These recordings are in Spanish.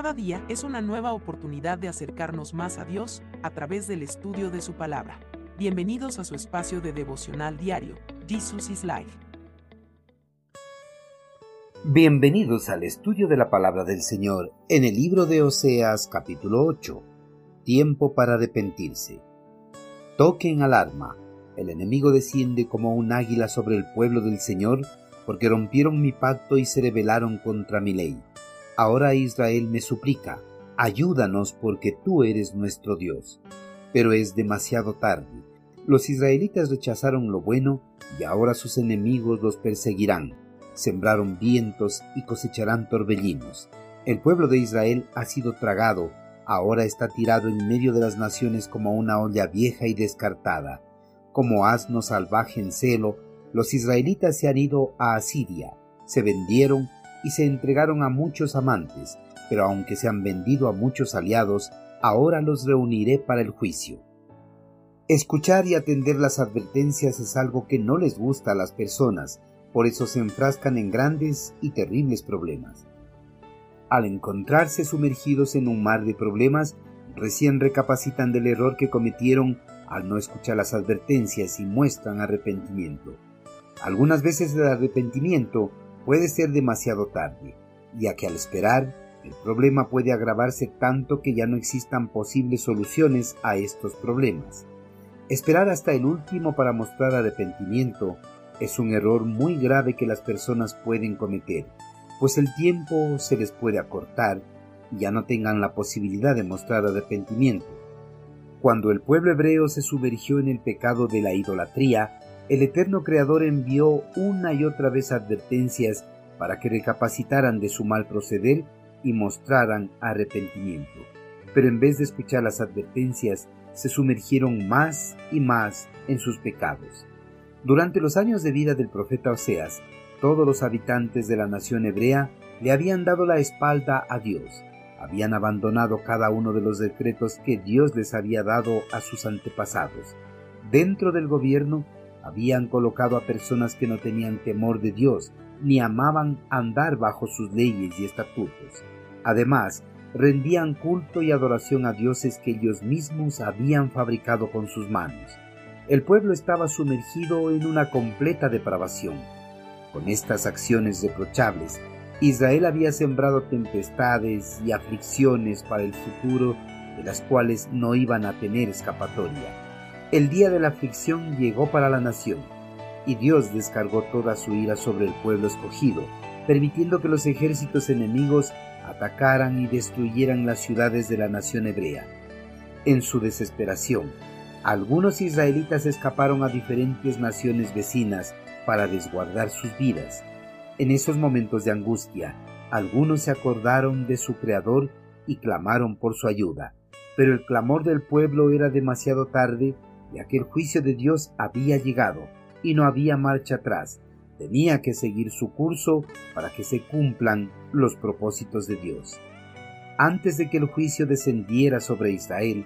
Cada día es una nueva oportunidad de acercarnos más a Dios a través del estudio de su palabra. Bienvenidos a su espacio de devocional diario, Jesus is Life. Bienvenidos al estudio de la palabra del Señor en el libro de Oseas capítulo 8. Tiempo para arrepentirse. Toquen alarma. El enemigo desciende como un águila sobre el pueblo del Señor porque rompieron mi pacto y se rebelaron contra mi ley. Ahora Israel me suplica, ayúdanos porque tú eres nuestro Dios. Pero es demasiado tarde. Los israelitas rechazaron lo bueno y ahora sus enemigos los perseguirán. Sembraron vientos y cosecharán torbellinos. El pueblo de Israel ha sido tragado, ahora está tirado en medio de las naciones como una olla vieja y descartada. Como asno salvaje en celo, los israelitas se han ido a Asiria, se vendieron y se entregaron a muchos amantes, pero aunque se han vendido a muchos aliados, ahora los reuniré para el juicio. Escuchar y atender las advertencias es algo que no les gusta a las personas, por eso se enfrascan en grandes y terribles problemas. Al encontrarse sumergidos en un mar de problemas, recién recapacitan del error que cometieron al no escuchar las advertencias y muestran arrepentimiento. Algunas veces el arrepentimiento puede ser demasiado tarde, ya que al esperar, el problema puede agravarse tanto que ya no existan posibles soluciones a estos problemas. Esperar hasta el último para mostrar arrepentimiento es un error muy grave que las personas pueden cometer, pues el tiempo se les puede acortar y ya no tengan la posibilidad de mostrar arrepentimiento. Cuando el pueblo hebreo se sumergió en el pecado de la idolatría, el eterno Creador envió una y otra vez advertencias para que recapacitaran de su mal proceder y mostraran arrepentimiento. Pero en vez de escuchar las advertencias, se sumergieron más y más en sus pecados. Durante los años de vida del profeta Oseas, todos los habitantes de la nación hebrea le habían dado la espalda a Dios, habían abandonado cada uno de los decretos que Dios les había dado a sus antepasados. Dentro del gobierno habían colocado a personas que no tenían temor de Dios ni amaban andar bajo sus leyes y estatutos. Además, rendían culto y adoración a dioses que ellos mismos habían fabricado con sus manos. El pueblo estaba sumergido en una completa depravación. Con estas acciones reprochables, Israel había sembrado tempestades y aflicciones para el futuro de las cuales no iban a tener escapatoria. El día de la aflicción llegó para la nación, y Dios descargó toda su ira sobre el pueblo escogido, permitiendo que los ejércitos enemigos atacaran y destruyeran las ciudades de la nación hebrea. En su desesperación, algunos israelitas escaparon a diferentes naciones vecinas para desguardar sus vidas. En esos momentos de angustia, algunos se acordaron de su Creador y clamaron por su ayuda, pero el clamor del pueblo era demasiado tarde ya que el juicio de Dios había llegado y no había marcha atrás. Tenía que seguir su curso para que se cumplan los propósitos de Dios. Antes de que el juicio descendiera sobre Israel,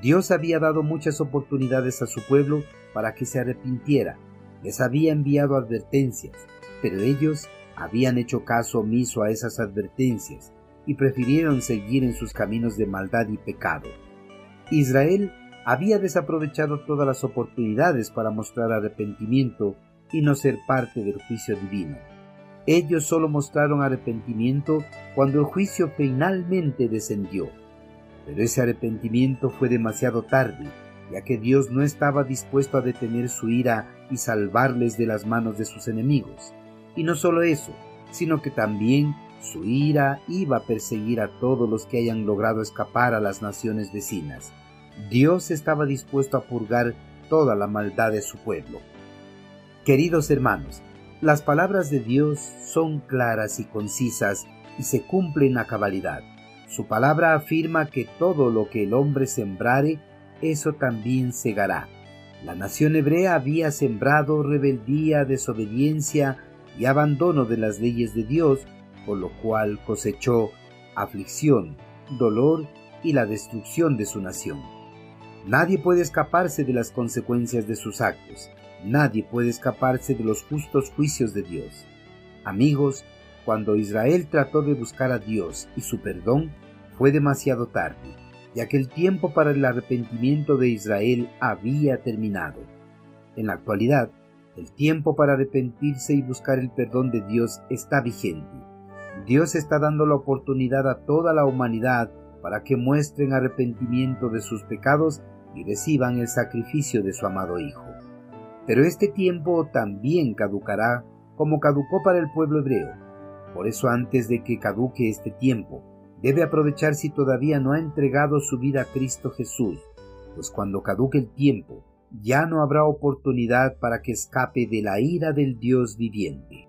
Dios había dado muchas oportunidades a su pueblo para que se arrepintiera. Les había enviado advertencias, pero ellos habían hecho caso omiso a esas advertencias y prefirieron seguir en sus caminos de maldad y pecado. Israel había desaprovechado todas las oportunidades para mostrar arrepentimiento y no ser parte del juicio divino. Ellos solo mostraron arrepentimiento cuando el juicio finalmente descendió. Pero ese arrepentimiento fue demasiado tarde, ya que Dios no estaba dispuesto a detener su ira y salvarles de las manos de sus enemigos. Y no solo eso, sino que también su ira iba a perseguir a todos los que hayan logrado escapar a las naciones vecinas. Dios estaba dispuesto a purgar toda la maldad de su pueblo. Queridos hermanos, las palabras de Dios son claras y concisas y se cumplen a cabalidad. Su palabra afirma que todo lo que el hombre sembrare, eso también segará. La nación hebrea había sembrado rebeldía, desobediencia y abandono de las leyes de Dios, por lo cual cosechó aflicción, dolor y la destrucción de su nación. Nadie puede escaparse de las consecuencias de sus actos. Nadie puede escaparse de los justos juicios de Dios. Amigos, cuando Israel trató de buscar a Dios y su perdón, fue demasiado tarde, ya que el tiempo para el arrepentimiento de Israel había terminado. En la actualidad, el tiempo para arrepentirse y buscar el perdón de Dios está vigente. Dios está dando la oportunidad a toda la humanidad para que muestren arrepentimiento de sus pecados y reciban el sacrificio de su amado Hijo. Pero este tiempo también caducará como caducó para el pueblo hebreo. Por eso antes de que caduque este tiempo, debe aprovechar si todavía no ha entregado su vida a Cristo Jesús, pues cuando caduque el tiempo, ya no habrá oportunidad para que escape de la ira del Dios viviente.